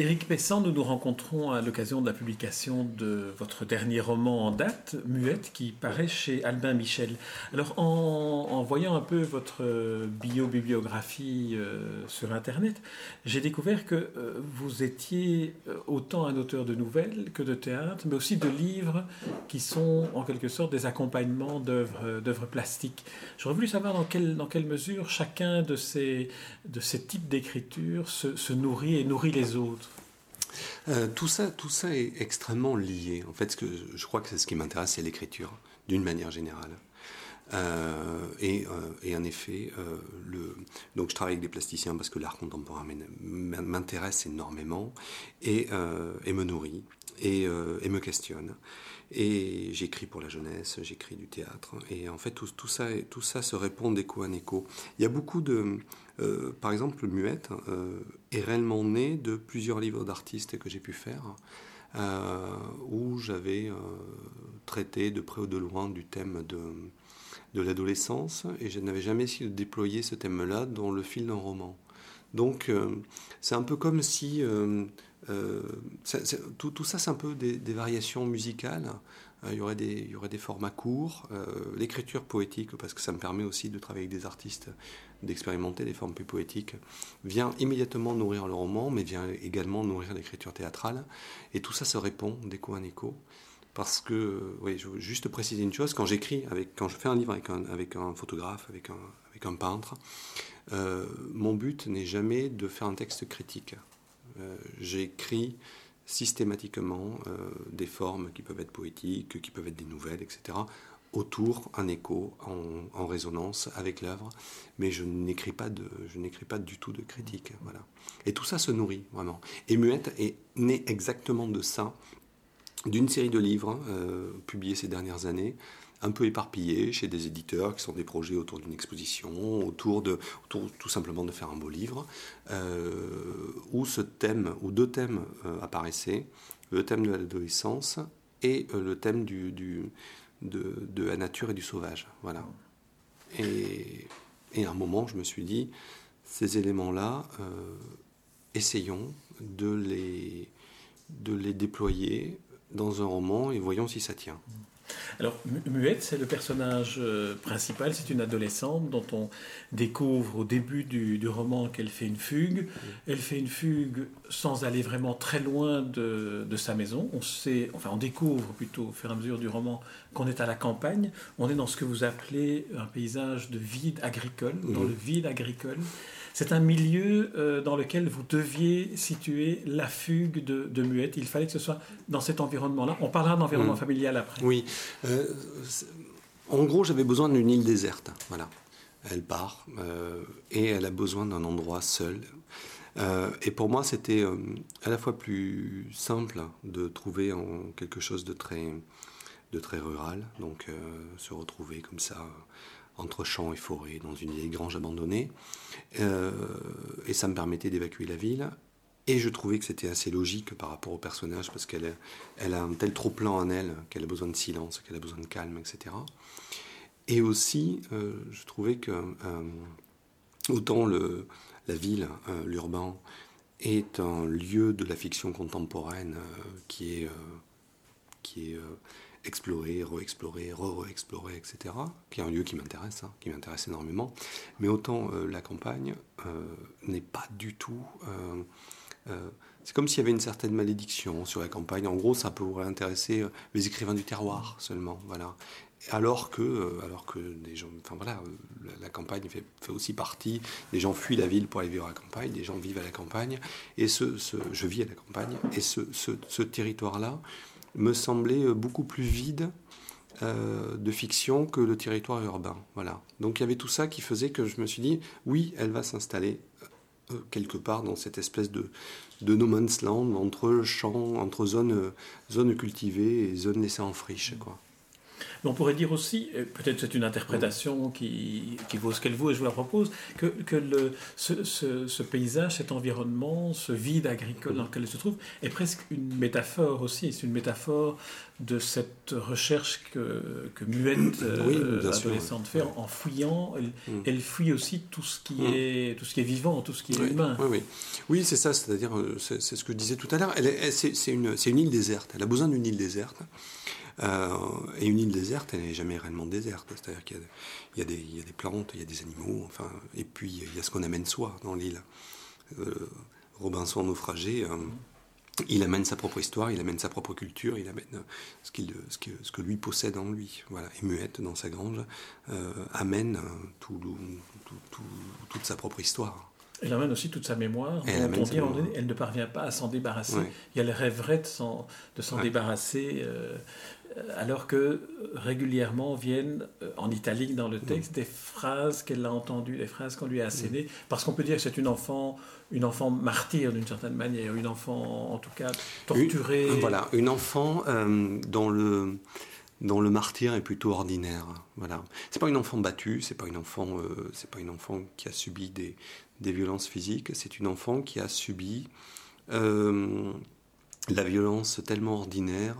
Éric Pessan, nous nous rencontrons à l'occasion de la publication de votre dernier roman en date, Muette, qui paraît chez Albin Michel. Alors, en, voyant un peu votre bio-bibliographie euh, sur Internet, j'ai découvert que euh, vous étiez euh, autant un auteur de nouvelles que de théâtre, mais aussi de livres qui sont en quelque sorte des accompagnements d'œuvres plastiques. J'aurais voulu savoir dans quelle, mesure chacun de ces, types d'écriture se nourrit et nourrit les autres. Euh, tout, ça, tout ça est extrêmement lié. En fait, ce que je crois que c'est ce qui m'intéresse, c'est l'écriture, d'une manière générale. Euh, et, euh, en effet, le, donc je travaille avec des plasticiens parce que l'art contemporain m'intéresse énormément et, et, me nourrit et, me questionne. Et j'écris pour la jeunesse, j'écris du théâtre. Et en fait, tout, ça, tout ça se répond d'écho en écho. Il y a beaucoup de. Euh, par exemple, Muette euh, est réellement né de plusieurs livres d'artistes que j'ai pu faire, euh, où j'avais traité de près ou de loin du thème de, de l'adolescence, et je n'avais jamais essayé de déployer ce thème-là dans le fil d'un roman. Donc, c'est un peu comme si euh, tout, tout, ça, c'est un peu des, variations musicales. Euh, il, y aurait des, il y aurait des formats courts, euh, l'écriture poétique, parce que ça me permet aussi de travailler avec des artistes, d'expérimenter des formes plus poétiques, vient immédiatement nourrir le roman, mais vient également nourrir l'écriture théâtrale. Et tout ça se répond d'écho en écho. Parce que, oui, je veux juste préciser une chose, quand j'écris, quand je fais un livre avec un, photographe, avec un, peintre, mon but n'est jamais de faire un texte critique. Euh, j'écris systématiquement euh, des formes qui peuvent être poétiques, qui peuvent être des nouvelles, etc., autour, un écho, en, résonance avec l'œuvre, mais je n'écris pas, de, je n'écris pas du tout de critique. Voilà. Et tout ça se nourrit, vraiment. Et Muette est né exactement de ça, d'une série de livres euh, publiés ces dernières années, un peu éparpillés chez des éditeurs qui sont des projets autour d'une exposition, autour de tout simplement de faire un beau livre, euh, où ce thème, ou deux thèmes euh, apparaissaient, le thème de l'adolescence et le thème du, de, la nature et du sauvage. Voilà. Et, et, à un moment, je me suis dit, ces éléments-là, essayons de les, de les déployer dans un roman et voyons si ça tient. Alors, Muette, c'est le personnage euh, principal, c'est une adolescente dont on découvre au début du, roman qu'elle fait une fugue. Elle fait une fugue sans aller vraiment très loin de, sa maison. On sait, enfin, on découvre plutôt au fur et à mesure du roman qu'on est à la campagne. On est dans ce que vous appelez un paysage de vide agricole, dans le vide agricole. C'est un milieu euh, dans lequel vous deviez situer la fugue de, Muette. Il fallait que ce soit dans cet environnement-là. On parlera d'environnement mm. familial après. Oui. Euh, en gros, j'avais besoin d'une île déserte. Voilà. Elle part euh, et elle a besoin d'un endroit seul. et pour moi, c'était à la fois plus simple de trouver en quelque chose de très, de très rural, donc se retrouver comme ça entre champs et forêts, dans une grange abandonnée. Euh, et ça me permettait d'évacuer la ville. Et je trouvais que c'était assez logique par rapport au personnage, parce qu'elle elle a un tel trop-plein en elle qu'elle a besoin de silence, qu'elle a besoin de calme, etc. Et aussi, euh, je trouvais que euh, autant le, la ville, l'urbain, est un lieu de la fiction contemporaine qui est, qui est explorer, re-explorer, re-re-explorer, etc., qui est un lieu qui m'intéresse, hein, qui m'intéresse énormément. Mais autant euh, la campagne euh, n'est pas du tout... Euh, c'est comme s'il y avait une certaine malédiction sur la campagne. En gros, ça pourrait intéresser les écrivains du terroir seulement, voilà. Alors que, alors que des gens, enfin voilà, la, campagne fait, aussi partie. Des gens fuient la ville pour aller vivre à la campagne, des gens vivent à la campagne, et ce, je vis à la campagne, et ce, ce territoire-là, me semblait euh, beaucoup plus vide euh, de fiction que le territoire urbain. Voilà. Donc il y avait tout ça qui faisait que je me suis dit, oui, elle va s'installer euh, quelque part dans cette espèce de, de no man's land entre champs, entre zones, cultivées et zones laissées en friche. Mais on pourrait dire aussi, peut-être c'est une interprétation qui, qui, vaut ce qu'elle vaut et je vous la propose, que, que le, ce, ce, paysage, cet environnement, ce vide agricole dans lequel il se trouve, est presque une métaphore aussi. C'est une métaphore de cette recherche que, que Muette, euh, adolescente, fait en fouillant. Elle, mm. elle, fuit aussi tout ce, qui mm. est, tout ce qui est vivant, tout ce qui est humain. Oui, oui. oui c'est ça, c'est-à-dire, euh, c'est ce que je disais tout à l'heure. C'est une, une île déserte. Elle a besoin d'une île déserte. Euh, et une île déserte, elle n'est jamais réellement déserte. C'est-à-dire qu'il y, y, y, a des plantes, il y a des animaux, enfin, et puis il y a ce qu'on amène soi dans l'île. Robinson naufragé, il amène sa propre histoire, il amène sa propre culture, il amène ce, ce, que, ce que, lui possède en lui. Voilà. Et Muette, dans sa grange, euh, amène tout, toute sa propre histoire. Elle amène aussi toute sa mémoire. Elle, on dit, elle ne parvient pas à s'en débarrasser. Et elle rêverait de s'en, débarrasser. Euh, alors que régulièrement viennent euh, en italique dans le texte des phrases qu'elle a entendues, des phrases qu'on lui a assénées, parce qu'on peut dire que c'est une enfant une enfant martyre d'une certaine manière, une enfant en tout cas torturée. voilà, une enfant euh, dont, le, dont le martyr est plutôt ordinaire. Voilà, c'est pas une enfant battue, c'est pas une enfant, euh, c'est pas une enfant qui a subi des, des violences physiques, c'est une enfant qui a subi euh, la violence tellement ordinaire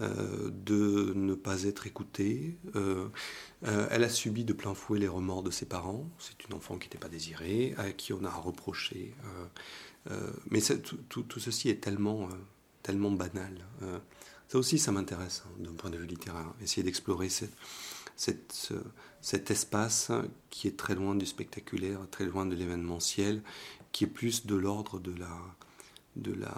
euh, de ne pas être écoutée. Euh, euh, elle a subi de plein fouet les remords de ses parents. C'est une enfant qui n'était pas désirée, à qui on a reproché. mais tout, ceci est tellement, tellement banal. ça aussi, ça m'intéresse hein, d'un point de vue littéraire. Essayer d'explorer cet espace qui est très loin du spectaculaire, très loin de l'événementiel, qui est plus de l'ordre de la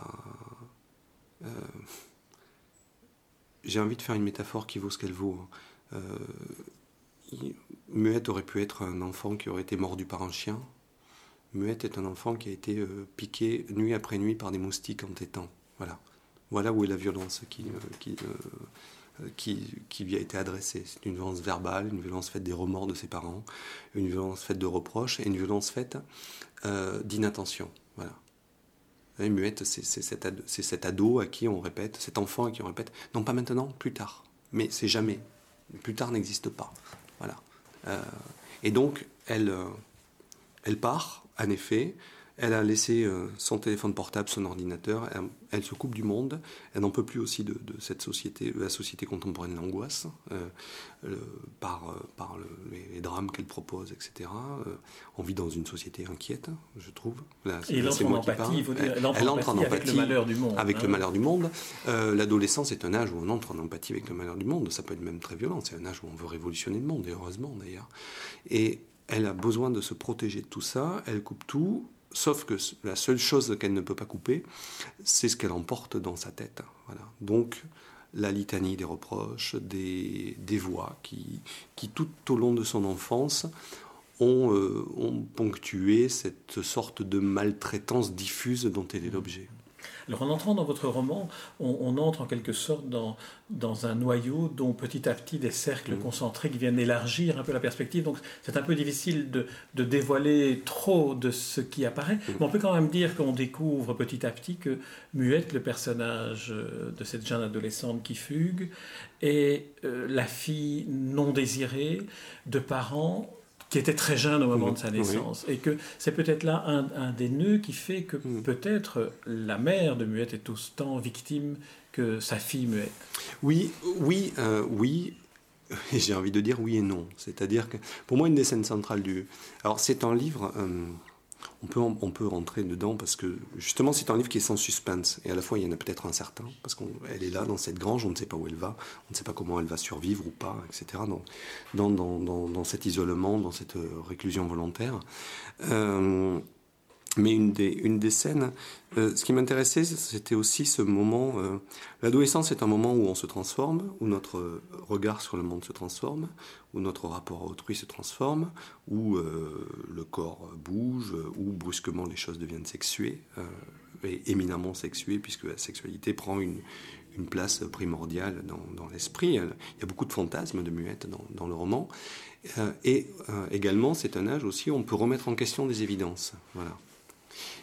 j'ai envie de faire une métaphore qui vaut ce qu'elle vaut. Hein. Euh, Muette aurait pu être un enfant qui aurait été mordu par un chien. Muette est un enfant qui a été euh, piqué nuit après nuit par des moustiques en tétant. Voilà. Voilà où est la violence qui, euh, qui, qui, lui a été adressée. C'est une violence verbale, une violence faite des remords de ses parents, une violence faite de reproches et une violence faite d'inattention. Voilà muette, c'est cet, ado, à qui on répète, cet enfant à qui on répète, non pas maintenant, plus tard. Mais c'est jamais. Plus tard n'existe pas. Euh, et donc, euh, elle part, en effet, elle a laissé euh, son téléphone portable, son ordinateur. Elle, se coupe du monde. Elle n'en peut plus aussi de, cette société, la société contemporaine de l'angoisse, euh, par, euh, les, drames qu'elle propose, etc. on vit dans une société inquiète, je trouve. Là, Et elle entre en empathie, elle, entre en empathie avec le malheur du monde. Avec le hein. malheur du monde. L'adolescence est un âge où on entre en empathie avec le malheur du monde. Ça peut être même très violent. C'est un âge où on veut révolutionner le monde, et heureusement d'ailleurs. Et elle a besoin de se protéger de tout ça. Elle coupe tout Sauf que la seule chose qu'elle ne peut pas couper, c'est ce qu'elle emporte dans sa tête. Donc, la litanie des reproches, des, voix qui, tout au long de son enfance, euh, ont ponctué cette sorte de maltraitance diffuse dont elle est l'objet. Alors en entrant dans votre roman, on, entre en quelque sorte dans, dans, un noyau dont petit à petit des cercles mmh. concentriques viennent élargir un peu la perspective. Donc c'est un peu difficile de, de, dévoiler trop de ce qui apparaît. Mmh. Mais on peut quand même dire qu'on découvre petit à petit que Muette, le personnage euh, de cette jeune adolescente qui fugue, est euh, la fille non désirée de parents qui était très jeune au moment de sa naissance. Et que c'est peut-être là un, des nœuds qui fait que mm. peut-être la mère de Muette est autant victime que sa fille Muette. Oui, oui, euh, oui. J'ai envie de dire oui et non. C'est-à-dire que pour moi, une des scènes centrales du. Alors, c'est un livre. Euh, on peut, rentrer dedans parce que justement c'est un livre qui est sans suspense et à la fois il y en a peut-être un certain parce qu'elle est là dans cette grange, on ne sait pas où elle va, on ne sait pas comment elle va survivre ou pas, etc. Dans, cet isolement, dans cette réclusion volontaire. Euh, mais une des, scènes, euh, ce qui m'intéressait, c'était aussi ce moment. Euh, l'adolescence est un moment où on se transforme, où notre regard sur le monde se transforme, où notre rapport à autrui se transforme, où euh, le corps bouge, où brusquement les choses deviennent sexuées, et éminemment sexuées, puisque la sexualité prend une, place primordiale dans, dans l'esprit. Il y a beaucoup de fantasmes de muette dans, dans le roman. et également, c'est un âge aussi où on peut remettre en question des évidences. Voilà.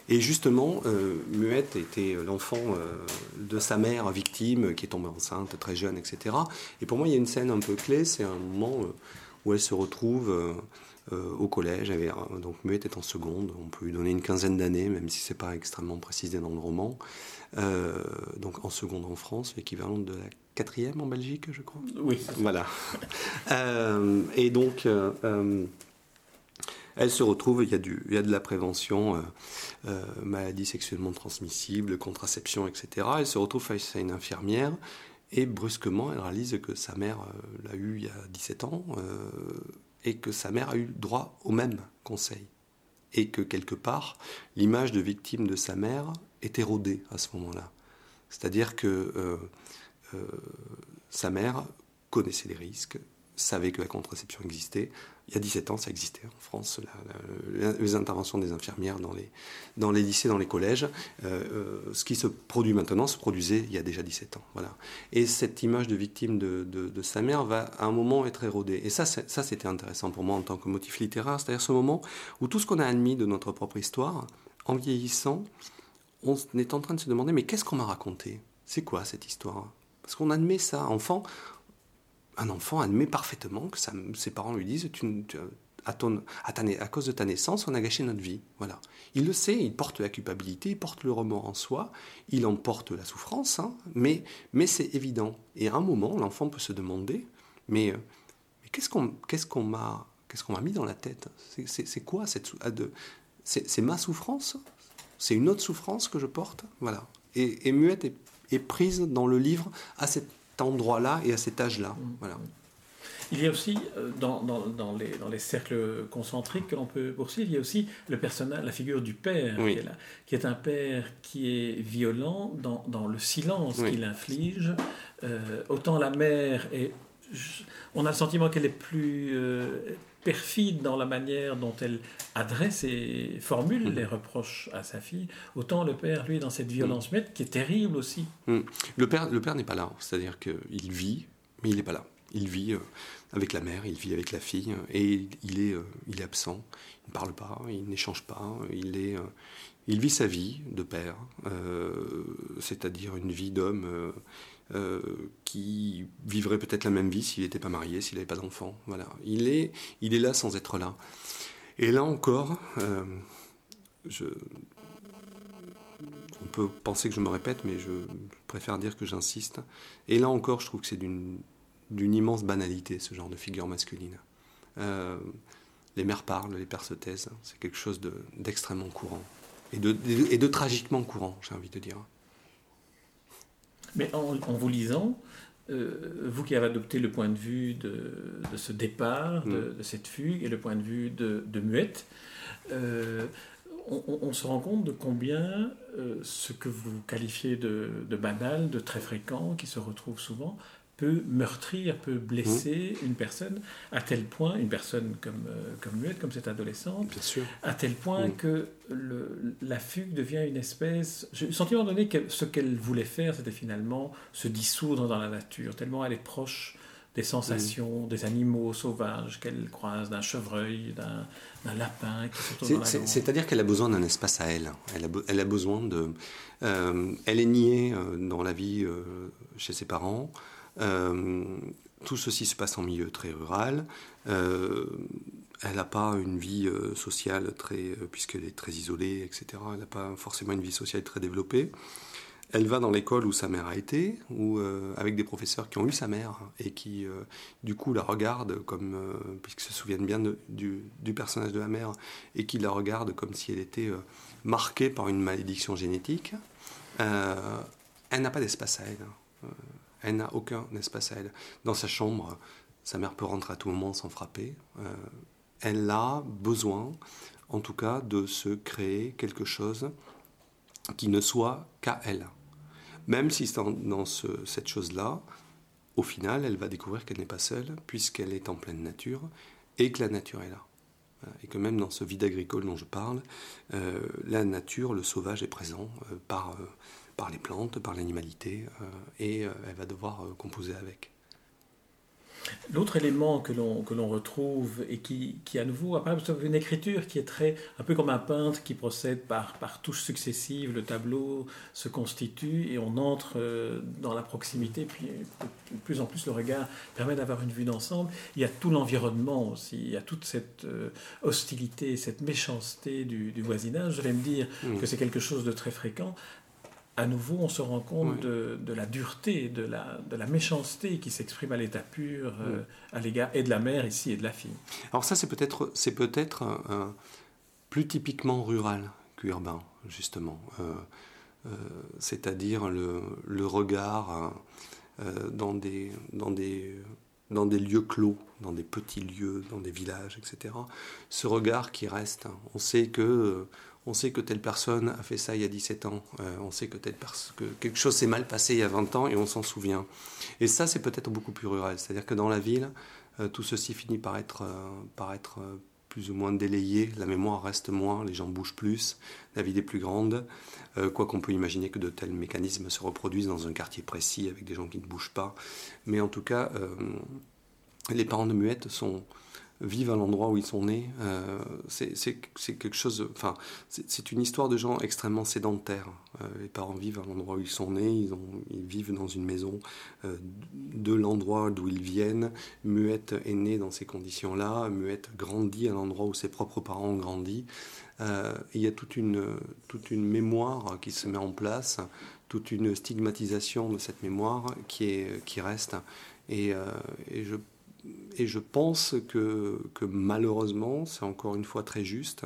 Et justement, euh, Muette était l'enfant euh, de sa mère victime qui est tombée enceinte très jeune, etc. Et pour moi, il y a une scène un peu clé, c'est un moment euh, où elle se retrouve au collège. donc Muette est en seconde, on peut lui donner une quinzaine d'années, même si c'est pas extrêmement précisé dans le roman. donc en seconde en France, l'équivalent de la quatrième en Belgique, je crois. Oui. Voilà. et donc elle se retrouve, il y a, de la prévention, euh, euh, maladies sexuellement transmissibles, contraception, etc. Elle se retrouve face à une infirmière et brusquement, elle réalise que sa mère euh, l'a eu il y a 17 ans et que sa mère a eu droit au même conseil. Et que quelque part, l'image de victime de sa mère est érodée à ce moment-là. C'est-à-dire que sa mère connaissait les risques, savait que la contraception existait, il y a 17 ans, ça existait en France, les interventions des infirmières dans les, dans les lycées, dans les collèges. Euh, euh, ce qui se produit maintenant se produisait il y a déjà 17 ans. Voilà. Et cette image de victime de, sa mère va à un moment être érodée. Et ça, ça c'était intéressant pour moi en tant que motif littéraire, c'est-à-dire ce moment où tout ce qu'on a admis de notre propre histoire, en vieillissant, on est en train de se demander, mais qu'est-ce qu'on m'a raconté? C'est quoi cette histoire? Parce qu'on admet ça. Enfant, un enfant admet parfaitement que ses parents lui disent à, cause de ta naissance, on a gâché notre vie. Voilà. Il le sait, il porte la culpabilité, il porte le remords en soi, il en porte la souffrance, hein, mais, mais c'est évident. Et à un moment, l'enfant peut se demander mais, euh, qu'est-ce qu'on m'a mis dans la tête? C'est quoi cette c'est ma souffrance? C'est une autre souffrance que je porte? Voilà. Et, et Muette est prise dans le livre à cette endroit-là et à cet âge-là. Mm. Voilà. Il y a aussi, euh, dans, dans, dans, les, dans les, cercles concentriques que l'on peut poursuivre, il y a aussi le personnage, la figure du père, qui, est là, qui, est un père qui est violent dans, dans le silence qu'il inflige. Euh, autant la mère est... On a le sentiment qu'elle est plus... Euh, perfide dans la manière dont elle adresse et formule mm. les reproches à sa fille, autant le père, lui, dans cette violence mm. qui est terrible aussi. Mm. Le père, le père n'est pas là, c'est-à-dire qu'il vit, mais il n'est pas là. Il vit euh, avec la mère, il vit avec la fille, et il est, euh, il est absent. Il ne parle pas, il n'échange pas, il est... Euh, il vit sa vie de père, c'est-à-dire une vie d'homme euh, qui vivrait peut-être la même vie s'il n'était pas marié, s'il n'avait pas d'enfant. Voilà. Il est, il est là sans être là. Et là encore, euh, on peut penser que je me répète, mais je préfère dire que j'insiste. Et là encore, je trouve que c'est d'une, immense banalité, ce genre de figure masculine. Euh, les mères parlent, les pères se taisent. C'est quelque chose de, d'extrêmement courant. Et de tragiquement courant, j'ai envie de dire. Mais en, vous lisant, euh, vous qui avez adopté le point de vue de, ce départ, de, mm. cette fugue, et le point de vue de, Muette, euh, on, se rend compte de combien euh, ce que vous qualifiez de, banal, de très fréquent, qui se retrouve souvent, peut meurtrir, peut blesser mmh. une personne, à tel point, une personne comme, euh, comme Muette, comme cette adolescente, à tel point mmh. que le, la fugue devient une espèce... J'ai le sentiment donné que ce qu'elle voulait faire, c'était finalement se dissoudre dans la nature, tellement elle est proche des sensations, mmh. des animaux sauvages qu'elle croise, d'un chevreuil, d'un lapin C'est-à-dire qu'elle a besoin d'un espace à elle. Elle a, elle a besoin de... Euh, elle est niée euh, dans la vie chez ses parents. Euh, tout ceci se passe en milieu très rural. Euh, elle n'a pas une vie euh, sociale très, puisqu'elle est très isolée, etc. Elle n'a pas forcément une vie sociale très développée. Elle va dans l'école où sa mère a été, ou avec des professeurs qui ont eu sa mère et qui, du coup, la regardent comme, puisqu'ils se souviennent bien du, du, personnage de la mère, et qui la regardent comme si elle était marquée par une malédiction génétique. elle n'a pas d'espace à elle. Elle n'a aucun espace à elle. Dans sa chambre, sa mère peut rentrer à tout moment sans frapper. Euh, elle a besoin, en tout cas, de se créer quelque chose qui ne soit qu'à elle. Même si dans, dans cette chose-là, au final, elle va découvrir qu'elle n'est pas seule, puisqu'elle est en pleine nature, et que la nature est là. Et que même dans ce vide agricole dont je parle, euh, la nature, le sauvage est présent euh, par par les plantes, par l'animalité, euh, et euh, elle va devoir euh, composer avec. L'autre élément que l'on, que l'on retrouve et qui, qui à nouveau apparaît, c'est une écriture qui est très, un peu comme un peintre qui procède par, par touches successives, le tableau se constitue et on entre dans la proximité, puis de plus en plus le regard permet d'avoir une vue d'ensemble. Il y a tout l'environnement aussi, il y a toute cette hostilité, cette méchanceté du, du voisinage. Je vais me dire mmh. que c'est quelque chose de très fréquent à nouveau, on se rend compte de, la dureté, de la, de la méchanceté qui s'exprime à l'état pur euh, à l'égard et de la mère ici et de la fille. Alors ça, c'est peut-être c'est peut-être plus typiquement rural qu'urbain, justement. Euh, euh, c'est-à-dire le, le regard dans, des, dans, des, dans des lieux clos, dans des petits lieux, dans des villages, etc. Ce regard qui reste. On sait que on sait que telle personne a fait ça il y a 17 ans, euh, on sait que, telle que quelque chose s'est mal passé il y a 20 ans et on s'en souvient. Et ça, c'est peut-être beaucoup plus rural. C'est-à-dire que dans la ville, euh, tout ceci finit par être, euh, plus ou moins délayé, la mémoire reste moins, les gens bougent plus, la ville est plus grande, quoi qu'on peut imaginer que de tels mécanismes se reproduisent dans un quartier précis avec des gens qui ne bougent pas. Mais en tout cas, les parents de Muette sont vivent à l'endroit où ils sont nés. Euh, c'est quelque chose. Enfin, c'est une histoire de gens extrêmement sédentaires. Euh, les parents vivent à l'endroit où ils sont nés. Ils, vivent dans une maison euh, de l'endroit d'où ils viennent. Muette est né dans ces conditions-là. Muette grandit à l'endroit où ses propres parents ont grandi. il y a toute une, toute une mémoire qui se met en place, toute une stigmatisation de cette mémoire qui, est, qui reste. Et, et je et je pense que, que malheureusement, c'est encore une fois très juste.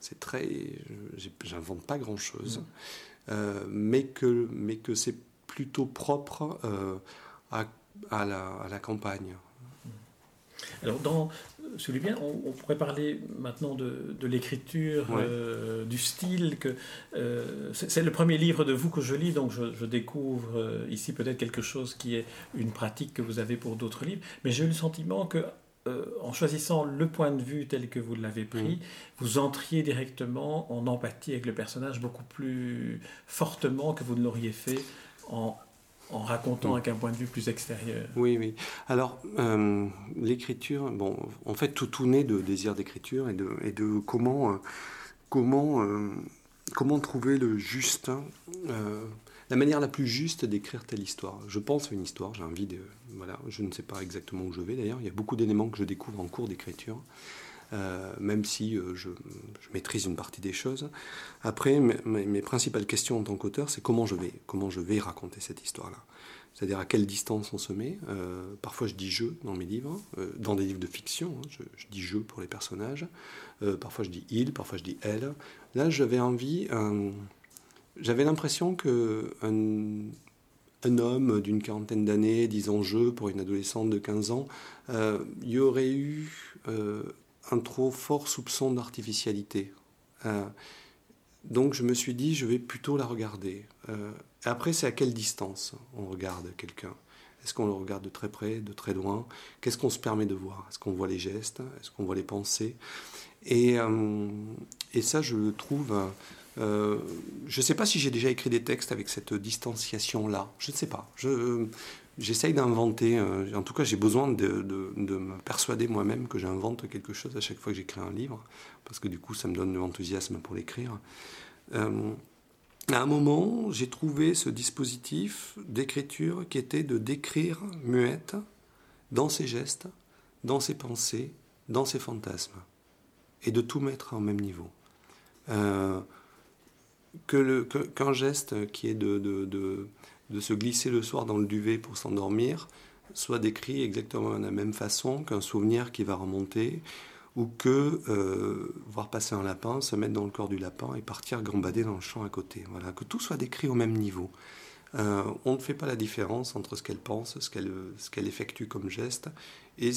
C'est très. J'invente pas grand chose. Euh, mais que, mais que c'est plutôt propre euh, à, à, la, à, la, campagne. Alors, dans, celui bien, on, pourrait parler maintenant de, de l'écriture, euh, du style. que euh, C'est le premier livre de vous que je lis, donc je, découvre euh, ici peut-être quelque chose qui est une pratique que vous avez pour d'autres livres. Mais j'ai eu le sentiment que en choisissant le point de vue tel que vous l'avez pris, vous entriez directement en empathie avec le personnage beaucoup plus fortement que vous ne l'auriez fait en en racontant avec un point de vue plus extérieur. Oui, oui. Alors, euh, l'écriture, bon, en fait, tout, tout naît de désir d'écriture et de, et de comment, euh, comment, euh, comment trouver le juste, la manière la plus juste d'écrire telle histoire. Je pense à une histoire, j'ai envie de. Voilà, je ne sais pas exactement où je vais d'ailleurs, il y a beaucoup d'éléments que je découvre en cours d'écriture. Euh, même si euh, je, maîtrise une partie des choses. Après, mes, principales questions en tant qu'auteur, c'est comment je vais, comment je vais raconter cette histoire-là. C'est-à-dire à quelle distance on se met. Euh, parfois, je dis je dans mes livres, dans des livres de fiction, hein, je, dis je pour les personnages. parfois, je dis il, parfois, je dis elle. Là, j'avais envie, j'avais l'impression que un, homme d'une quarantaine d'années, disant je pour une adolescente de 15 ans, il y aurait eu un trop fort soupçon d'artificialité. Euh, donc je me suis dit, je vais plutôt la regarder. Euh, après, c'est à quelle distance on regarde quelqu'un? Est-ce qu'on le regarde de très près, de très loin? Qu'est-ce qu'on se permet de voir? Est-ce qu'on voit les gestes? Est-ce qu'on voit les pensées? Et, euh, et, ça, je le trouve... je ne sais pas si j'ai déjà écrit des textes avec cette distanciation-là. Je ne sais pas. Je, J'essaye d'inventer, euh, en tout cas j'ai besoin de, me persuader moi-même que j'invente quelque chose à chaque fois que j'écris un livre, parce que du coup ça me donne de l'enthousiasme pour l'écrire. Euh, à un moment, j'ai trouvé ce dispositif d'écriture qui était de décrire muette dans ses gestes, dans ses pensées, dans ses fantasmes, et de tout mettre au même niveau. Euh, qu'un geste qui est de se glisser le soir dans le duvet pour s'endormir soit décrit exactement de la même façon qu'un souvenir qui va remonter ou que euh, voir passer un lapin, se mettre dans le corps du lapin et partir gambader dans le champ à côté. Voilà, que tout soit décrit au même niveau. Euh, on ne fait pas la différence entre ce qu'elle pense, ce qu'elle effectue comme geste et,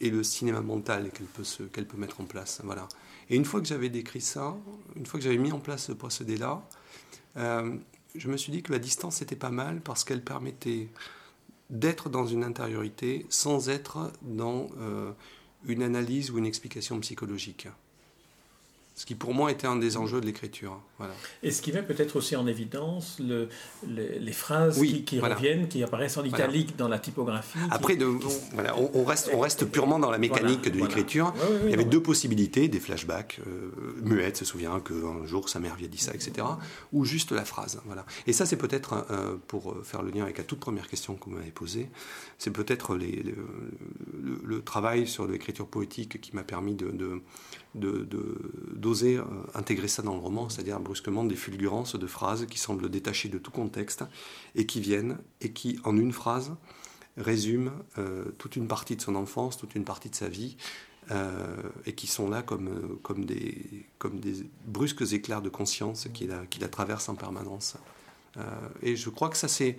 et le cinéma mental qu'elle peut, peut mettre en place. Voilà. Et une fois que j'avais décrit ça, une fois que j'avais mis en place ce procédé-là, euh, je me suis dit que la distance était pas mal parce qu'elle permettait d'être dans une intériorité sans être dans euh, une analyse ou une explication psychologique. Ce qui pour moi était un des enjeux de l'écriture. Voilà. Et ce qui met peut-être aussi en évidence le, les, phrases qui, reviennent, qui apparaissent en italique dans la typographie. Après, de, on, reste, on reste purement dans la mécanique de l'écriture. Il y avait deux possibilités, des flashbacks. Euh, Muette se souvient qu'un jour sa mère lui a dit ça, etc. Ou juste la phrase. Voilà. Et ça, c'est peut-être, euh, pour faire le lien avec la toute première question que vous m'avez posée, c'est peut-être le, le, travail sur l'écriture poétique qui m'a permis de, de d'oser euh, intégrer ça dans le roman, c'est-à-dire brusquement des fulgurances de phrases qui semblent détachées de tout contexte et qui viennent et qui, en une phrase, résument euh, toute une partie de son enfance, toute une partie de sa vie, euh, et qui sont là comme, comme, des, comme des brusques éclairs de conscience qui la, qui la traversent en permanence. et je crois que ça, c'est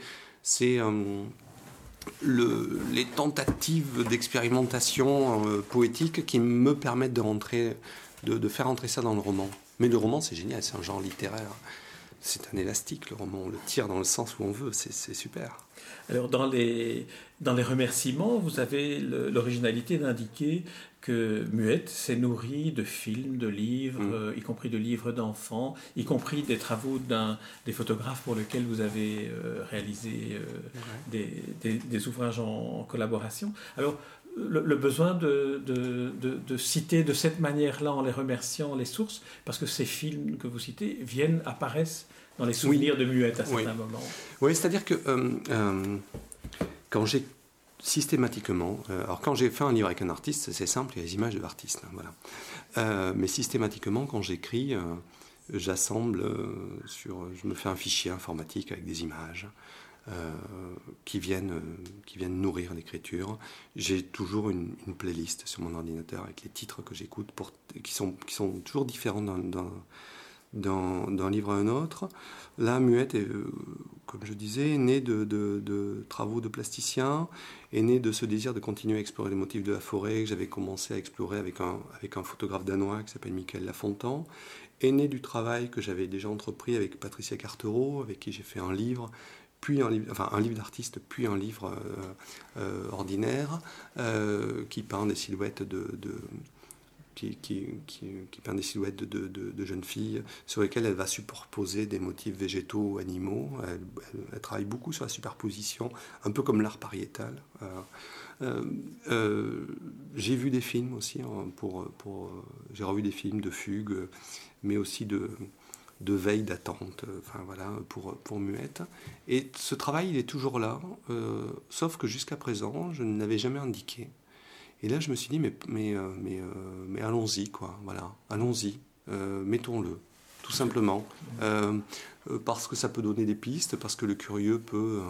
le, les tentatives d'expérimentation poétique qui me permettent de, rentrer, de, faire entrer ça dans le roman. Mais le roman, c'est génial, c'est un genre littéraire. C'est un élastique, le roman. On le tire dans le sens où on veut, c'est super. Alors, dans les, dans les remerciements, vous avez l'originalité d'indiquer que Muette s'est nourrie de films, de livres, mm. euh, y compris de livres d'enfants, y compris des travaux d'un des photographes pour lesquels vous avez euh, réalisé euh, des, des, ouvrages en, collaboration. Alors, le, besoin de, de, de, citer de cette manière-là, en les remerciant, les sources, parce que ces films que vous citez viennent, apparaissent dans les souvenirs de Muette à certains moments. Oui, c'est-à-dire que quand j'ai systématiquement, euh, alors quand j'ai fait un livre avec un artiste, c'est simple, il y a des images de l'artiste, hein, voilà. Euh, mais systématiquement, quand j'écris, euh, j'assemble sur, je me fais un fichier informatique avec des images qui viennent, qui viennent nourrir l'écriture. J'ai toujours une, playlist sur mon ordinateur avec les titres que j'écoute, qui sont, qui sont toujours différents d'un livre à un autre. La Muette, est, euh, comme je disais, est née de, travaux de plasticiens, est née de ce désir de continuer à explorer les motifs de la forêt que j'avais commencé à explorer avec un, avec un photographe danois qui s'appelle Michael Lafontan, est née du travail que j'avais déjà entrepris avec Patricia Cartereau, avec qui j'ai fait un livre puis un livre, enfin livre d'artiste, puis un livre euh, euh, ordinaire qui peint des silhouettes de, qui, peint des silhouettes de, jeunes filles sur lesquelles elle va superposer des motifs végétaux animaux. Elle, travaille beaucoup sur la superposition, un peu comme l'art pariétal. Euh, euh, euh, j'ai vu des films aussi, hein, pour, pour, j'ai revu des films de fugue, mais aussi de, de veille d'attente, enfin voilà, pour, pour Muette. Et ce travail, il est toujours là, sauf que jusqu'à présent, je ne l'avais jamais indiqué. Et là, je me suis dit, mais, mais, euh, mais, euh, mais allons-y, quoi. Voilà, allons-y, euh, mettons-le, tout simplement. parce que ça peut donner des pistes, parce que le curieux peut,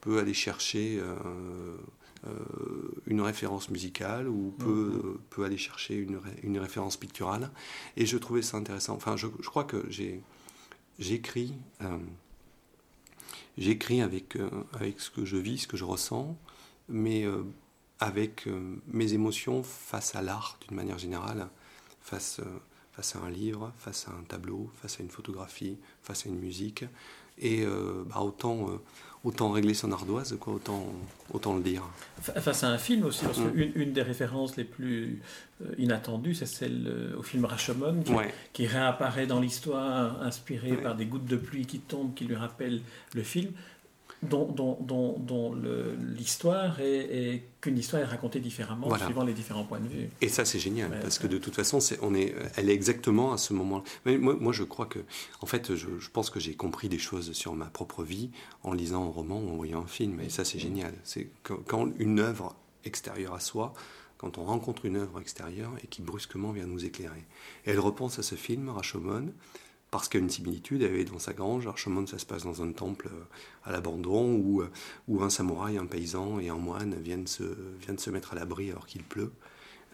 peut aller chercher une référence musicale ou peut, mm-hmm. peut aller chercher une, une, référence picturale. Et je trouvais ça intéressant. Enfin, je, je crois que j'ai j'écris j'écris avec, avec ce que je vis, ce que je ressens, mais avec euh, mes émotions face à l'art d'une manière générale, face, euh, face à un livre, face à un tableau, face à une photographie, face à une musique. Et euh, bah, autant, autant régler son ardoise, quoi, autant, autant le dire. Face à un film aussi, parce qu'une mm. une des références les plus inattendues, c'est celle au film Rashomon, qui, qui réapparaît dans l'histoire, inspirée par des gouttes de pluie qui tombent, qui lui rappellent le film dont, l'histoire est, qu'une histoire est racontée différemment suivant les différents points de vue. Et ça c'est génial parce que de toute façon on est, elle est exactement à ce moment-là. Mais moi, moi, je crois que en fait je, pense que j'ai compris des choses sur ma propre vie en lisant un roman ou en voyant un film et ça c'est génial. C'est quand une œuvre extérieure à soi quand on rencontre une œuvre extérieure et qui brusquement vient nous éclairer. Et elle repense à ce film, Rashomon, parce qu'il y a une similitude. Elle est dans sa grange. Archemont, ça se passe dans un temple euh, à l'abandon où, euh, où un samouraï, un paysan et un moine viennent se, viennent se mettre à l'abri alors qu'il pleut.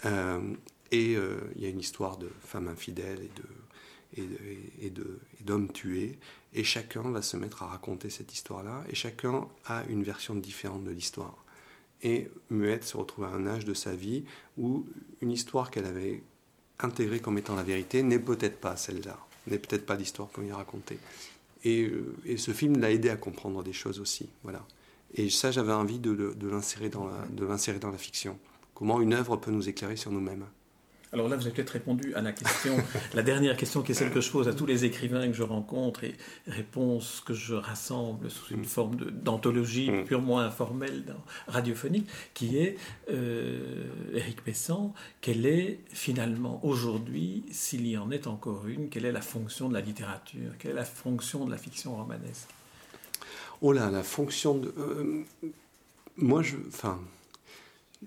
Euh, et il y a une histoire de femmes infidèles et de, et, de, et d'hommes tués. Et chacun va se mettre à raconter cette histoire-là. Et chacun a une version différente de l'histoire. Et Muette se retrouve à un âge de sa vie où une histoire qu'elle avait intégrée comme étant la vérité n'est peut-être pas celle-là n'est peut-être pas l'histoire qu'on a racontée. Et, euh, et, ce film l'a aidé à comprendre des choses aussi. Voilà. Et ça, j'avais envie de, de l'insérer dans, dans la fiction. Comment une œuvre peut nous éclairer sur nous-mêmes. Alors là, vous avez peut-être répondu à la question, la dernière question qui est celle que je pose à tous les écrivains que je rencontre et réponse que je rassemble sous une forme d'anthologie mm. purement informelle, radiophonique, qui est euh, Éric Pessan, quelle est finalement aujourd'hui, s'il y en est encore une, quelle est la fonction de la littérature, quelle est la fonction de la fiction romanesque? Oh là, la fonction de... Euh, moi, je, enfin,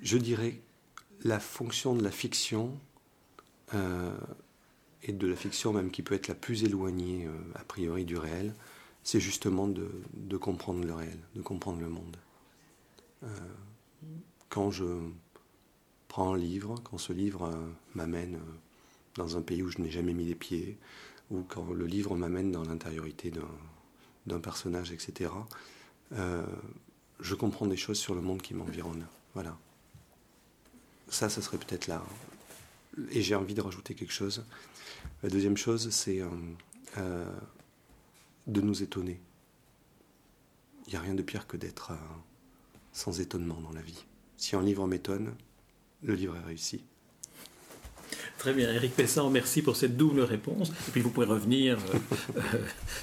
je dirais la fonction de la fiction, euh, et de la fiction même qui peut être la plus éloignée euh, a priori du réel, c'est justement de, comprendre le réel, de comprendre le monde. Euh, quand je prends un livre, quand ce livre m'amène dans un pays où je n'ai jamais mis les pieds, ou quand le livre m'amène dans l'intériorité d'un personnage, etc., je comprends des choses sur le monde qui m'environne. Voilà. Ça, ça serait peut-être là, et j'ai envie de rajouter quelque chose. La deuxième chose, c'est euh, euh, de nous étonner. Il n'y a rien de pire que d'être euh, sans étonnement dans la vie. Si un livre m'étonne, le livre est réussi. Très bien, Eric Pessan, merci pour cette double réponse. Et puis vous pouvez revenir euh, euh,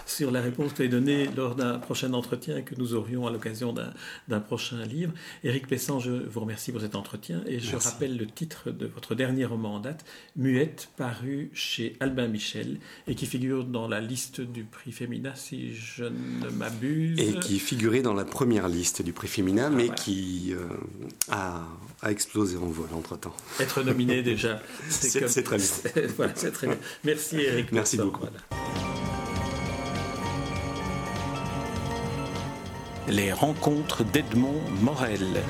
sur la réponse que vous avez donnée lors d'un prochain entretien que nous aurions à l'occasion d'un prochain livre. Eric Pessan, je vous remercie pour cet entretien et je rappelle le titre de votre dernier roman en date, Muette, paru chez Albin Michel et qui figure dans la liste du prix Féminin, si je ne m'abuse. Et qui figurait dans la première liste du prix Féminin, ah, mais qui euh, a, a, explosé en vol entre-temps. Être nominé déjà, c'est c'est très bien. voilà, c'est très bien. Merci Eric. Merci beaucoup. Les rencontres d'Edmond Morel.